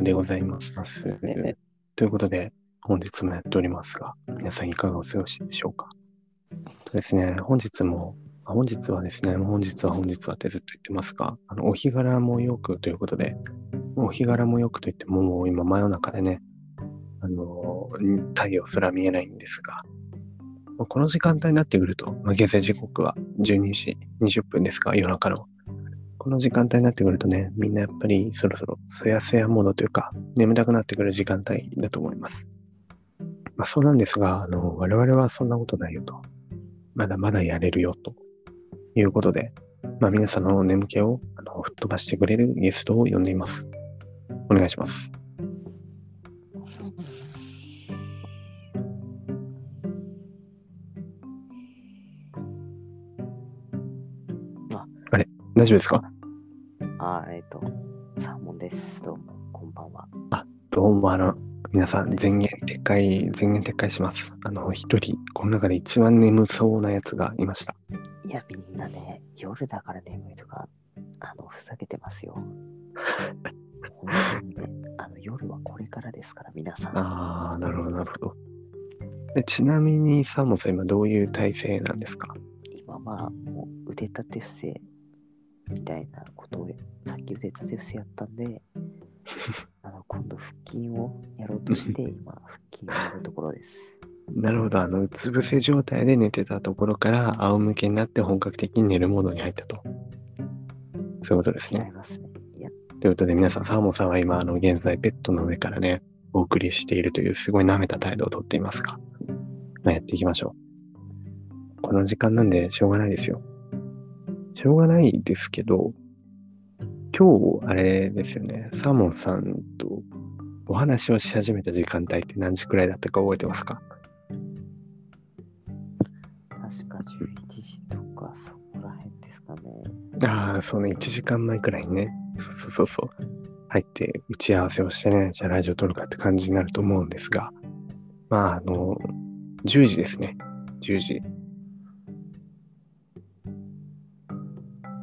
でございます。ねということで、本日もやっておりますが、皆さんいかがお過ごしでしょうか？とですね、本日も、あ本日はですね、本日は本日はってずっと言ってますが、あのお日柄もよくということで、お日柄もよくと言っても、もう今真夜中でね、あの、太陽すら見えないんですが、まあこの時間帯になってくると、まあ、現在時刻は12時20分ですが、夜中の。この時間帯になってくるとね、みんなやっぱりそろそろそやそやモードというか、眠たくなってくる時間帯だと思います。まあそうなんですが、あの、我々はそんなことないよと。まだまだやれるよということで、まあ皆さんの眠気をあの吹っ飛ばしてくれるゲストを呼んでいます。お願いします。大丈夫ですか？あ、えっ、と、サーモンです。どうも、こんばんは。どうもあの、皆さん、前言撤回、前言撤回します。あの、一人、この中で一番眠そうなやつがいました。いや、みんなね、夜だから眠いとか、あの、ふざけてますよ。本当にね、あの、夜はこれからですから、皆さん。あー、なるほど、なるほど。でちなみに、サーモンさん、今どういう体勢なんですか？今はもう腕立て伏せみたいなことをさっき腕立て伏せやったんで あの今度腹筋をやろうとして 今腹筋をやるところですなるほど、あの、うつ伏せ状態で寝てたところから、仰向けになって本格的に寝るモードに入ったと。そういうことですね。違いますねいやということで、皆さん、サーモンさんは今、あの、現在、ベッドの上からね、お送りしているという、すごい舐めた態度をとっていますが、まあ、やっていきましょう。この時間なんで、しょうがないですよ。しょうがないですけど、今日、あれですよね、サーモンさんとお話をし始めた時間帯って何時くらいだったか覚えてますか？確か11時とかそこら辺ですかね。ああ、そうね、1時間前くらいにね、そうそうそうそう、入って打ち合わせをしてね、じゃあラジオ撮るかって感じになると思うんですが、まあ、あの、10時ですね、10時。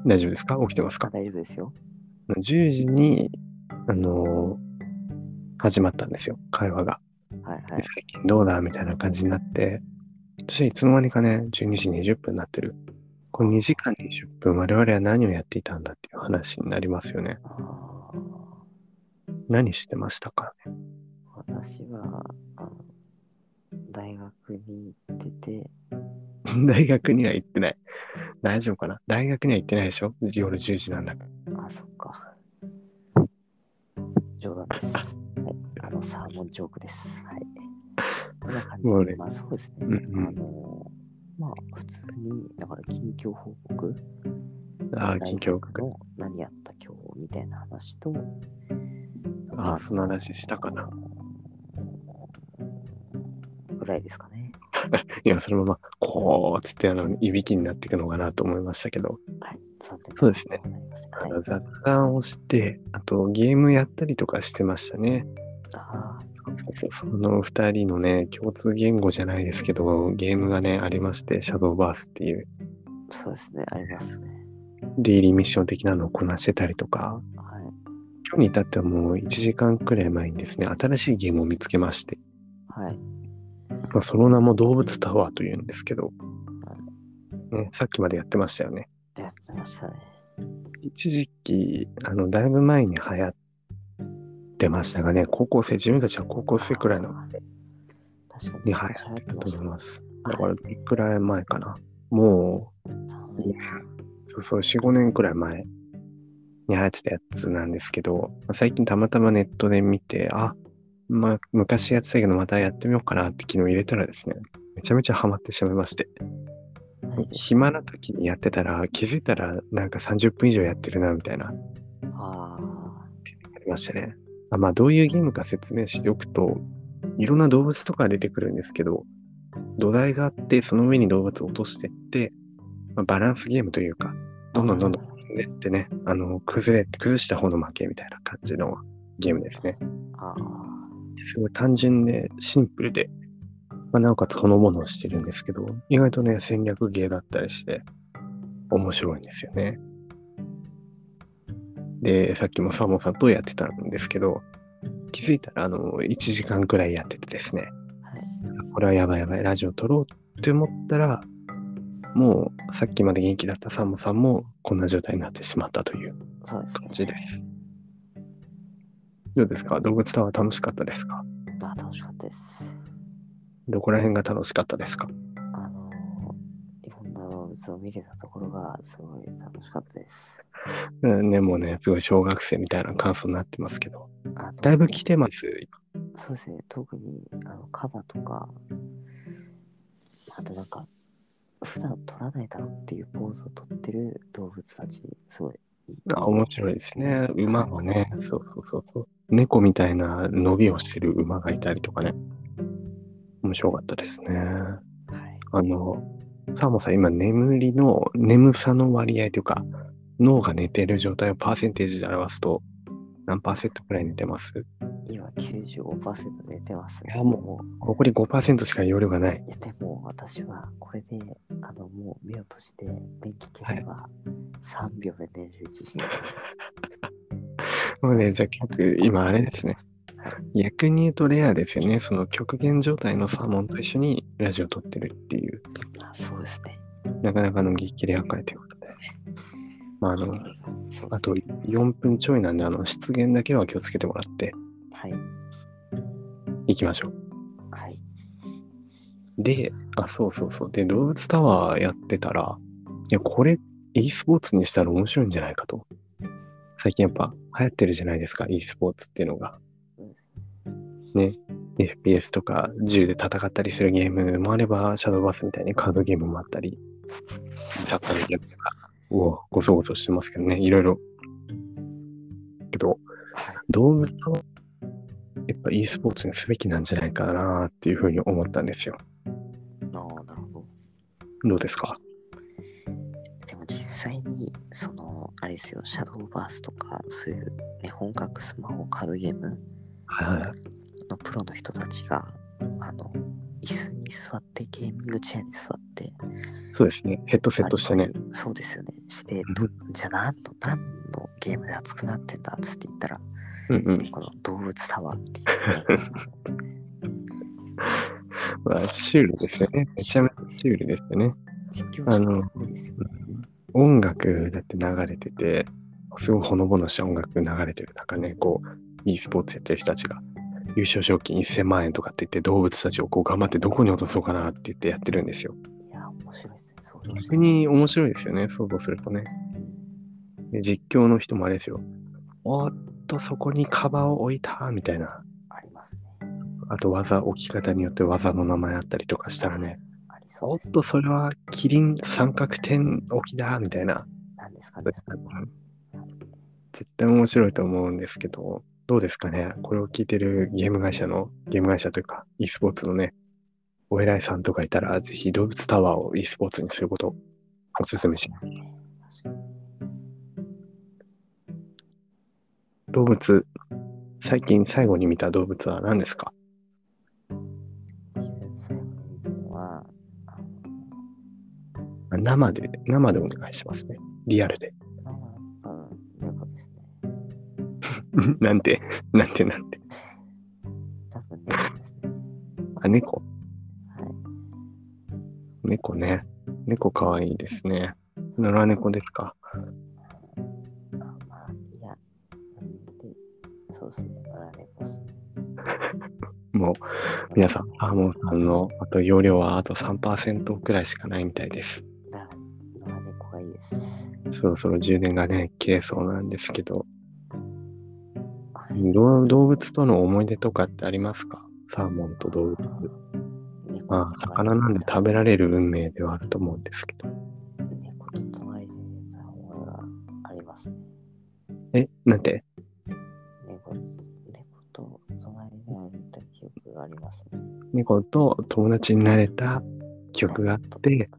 大丈夫ですか？起きてますか？大丈夫ですよ ?10 時に、あの始まったんですよ、会話が。はいはいで最近どうだ？みたいな感じになって、そしていつの間にかね、12時20分になってる。この2時間20分、我々は何をやっていたんだっていう話になりますよね。何してましたかね？私は大学に行ってて 大学には行ってない。大丈夫かな？大学には行ってないでしょ？夜10時なんだから。あそっか。冗談です。はい。あのサーモンジョークです。はい。こんな感じでまあそうですね、うんうん。あのまあ普通にだから近況報告。ああ、大近況学の何やった今日みたいな話とああ、その話したかな。ぐらいですかね。いや、そのまま、こう、つって、あの、いびきになっていくのかなと思いましたけど、はい。そうですねはい、雑談をして、あと、ゲームやったりとかしてましたね。あそうそうそうその二人のね、共通言語じゃないですけど、ゲームがね、ありまして、シャドーバースっていう、あ、そうですね。ありますね。デイリーミッション的なのをこなしてたりとか、はい。今日に至ってはもう1時間くらい前にですね、新しいゲームを見つけまして、はい。まあ、その名も動物タワーというんですけど、ね、さっきまでやってましたよね。やってましたね。一時期、あの、だいぶ前に流行ってましたがね、高校生、自分たちは高校生くらいのに。に流行昔ってたと思います。はいだから、どれくらい前かな。もう、そうそう、4、5年くらい前に流行ってたやつなんですけど、まあ最近たまたまネットで見て、あ、まあ、昔やってたけどまたやってみようかなって昨日入れたらですね、めちゃめちゃハマってしまいまして、暇な時にやってたら、気づいたらなんか30分以上やってるな、みたいな、あ。ありましたね。あまあ、どういうゲームか説明しておくと、いろんな動物とか出てくるんですけど、土台があって、その上に動物を落としていって、まあ、バランスゲームというか、どんどんどんどん進んでってね、あの、崩れて、崩した方の負けみたいな感じのゲームですね。あ、あすごい単純でシンプルで、まあ、なおかつほのぼのしてるんですけど、意外とね、戦略ゲーだったりして、面白いんですよね。で、さっきもサモさんとやってたんですけど、気づいたら、あの、1時間くらいやっててですね、はい。これはやばいやばい、ラジオ撮ろうって思ったら、もうさっきまで元気だったサンモさんもこんな状態になってしまったという。感じです。どうですか？動物タワー楽しかったですか？まあ、楽しかったです。どこら辺が楽しかったですか？あのー、いろんな動物を見れたところがすごい楽しかったです。うんね、もうね、すごい小学生みたいな感想になってますけど、だいぶ来てます？そうですね、特にあのカバとか、あとなんか、普段撮らないだろうっていうポーズをとってる動物たち、すごい。あ面白いですね。馬はね、そうそうそうそう。猫みたいな伸びをしてる馬がいたりとかね。面白かったですね。はい。あの、サーモンさん、今、眠りの眠さの割合というか、脳が寝てる状態をパーセンテージで表すと、何パーセントくらい寝てます？今95%寝てます、いやも残り5%しか容量がない。いやでも私はこれであのもう目を閉じて電気消せば3秒で寝れる自信があるもうね、じゃあ曲、今あれですね。逆に言うとレアですよね。その極限状態のサーモンと一緒にラジオ撮ってるっていう、あそうですね。なかなかの激レア回ということで。まあ、あの、そあと4分ちょいなんで、あの、出現だけは気をつけてもらってはい。いきましょう。はい。で、あ、そうそうそう。で、動物タワーやってたら、いや、これ、e スポーツにしたら面白いんじゃないかと。最近やっぱ流行ってるじゃないですか、e スポーツっていうのが。ね、FPS とか銃で戦ったりするゲームもあれば、シャドーバースみたいにカードゲームもあったり、サッカーのゲームとか、うお、ごそごそしてますけどね、いろいろ。けど、はい。動物をやっぱ e スポーツにすべきなんじゃないかなっていうふうに思ったんですよ。ああ、なるほど。どうですか？でも実際に、ですよ、シャドーバースとか、そういう、ね、本格スマホカードゲーム。のプロの人たちが、あの、椅子に座って、ゲーミングチェアに座って、そうですね。ヘッドセットしてね。そうですよね。して、じゃあ何の、何のゲームで熱くなってんだっつって言ったら、うんうんね。この動物タワーっていう、ね。まあ、シュールですよね。めちゃめちゃシュールですよね。実況者もすごいですよね。音楽だって流れてて、すごいほのぼのした音楽流れてる中ね、こう、e スポーツやってる人たちが、優勝賞金1000万円とかって言って、動物たちをこう頑張ってどこに落とそうかなって言ってやってるんですよ。いや、面白いですね。想像して逆。に面白いですよね、想像するとね。で実況の人もあれですよ。おっと、そこにカバーを置いたみたいな。ありますね。あと技、置き方によって技の名前あったりとかしたらね。おっと、それはキリン三角点置きだみたいな。なんですかね。絶対面白いと思うんですけど、どうですかねこれを聞いてるゲーム会社の、ゲーム会社というか、e スポーツのね、お偉いさんとかいたら、ぜひ動物タワーを e スポーツにすることをお勧めします。動物、最近最後に見た動物は何ですか？生で、生でお願いしますね。リアルで。生うん、猫ですね。なんて、なんてなんて。多分猫ですね。あ、猫。はい。猫ね。猫かわいいですね。野良猫ですかあまあ、いや、そうですね。野良猫ですね。もう、皆さん、アーモンさんの、あと容量はあと3%くらいしかないみたいです。です。そろそろ充電がね、切れそうなんですけど、はい。どう動物との思い出とかってありますか？サーモンと動物。猫まあ、魚なんで食べられる運命ではあると思うんですけど。猫と隣で寝た思いがありますね。え、なんて？猫猫と隣で歩いた記憶がありますね。猫と友達になれた記憶があって。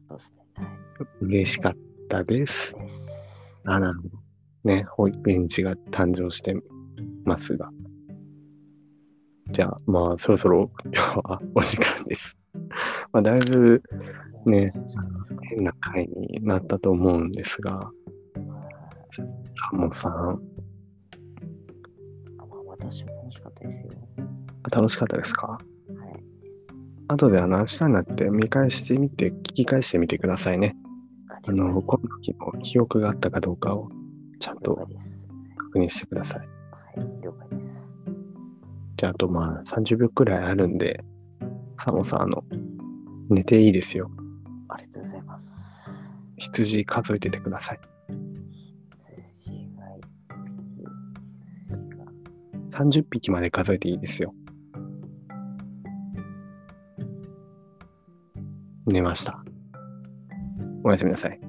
嬉しかったです。あ、なるほど。ね、保育園児が誕生してますが。じゃあ、まあ、そろそろ今日はお時間です。まあ、だいぶね変な回になったと思うんですが、サーモンさん、あまあ、私も楽しかったですよ。楽しかったですか？はい。後であの明日になって見返してみて、聞き返してみてくださいね。あの、この時の記憶があったかどうかをちゃん了と。確認してください。はい、了解です。じゃあ、あとまあ30秒くらいあるんで、サモさん、あの、寝ていいですよ。ありがとうございます。羊数えててください。羊が羊が30匹まで数えていいですよ。寝ました。おやすみなさい。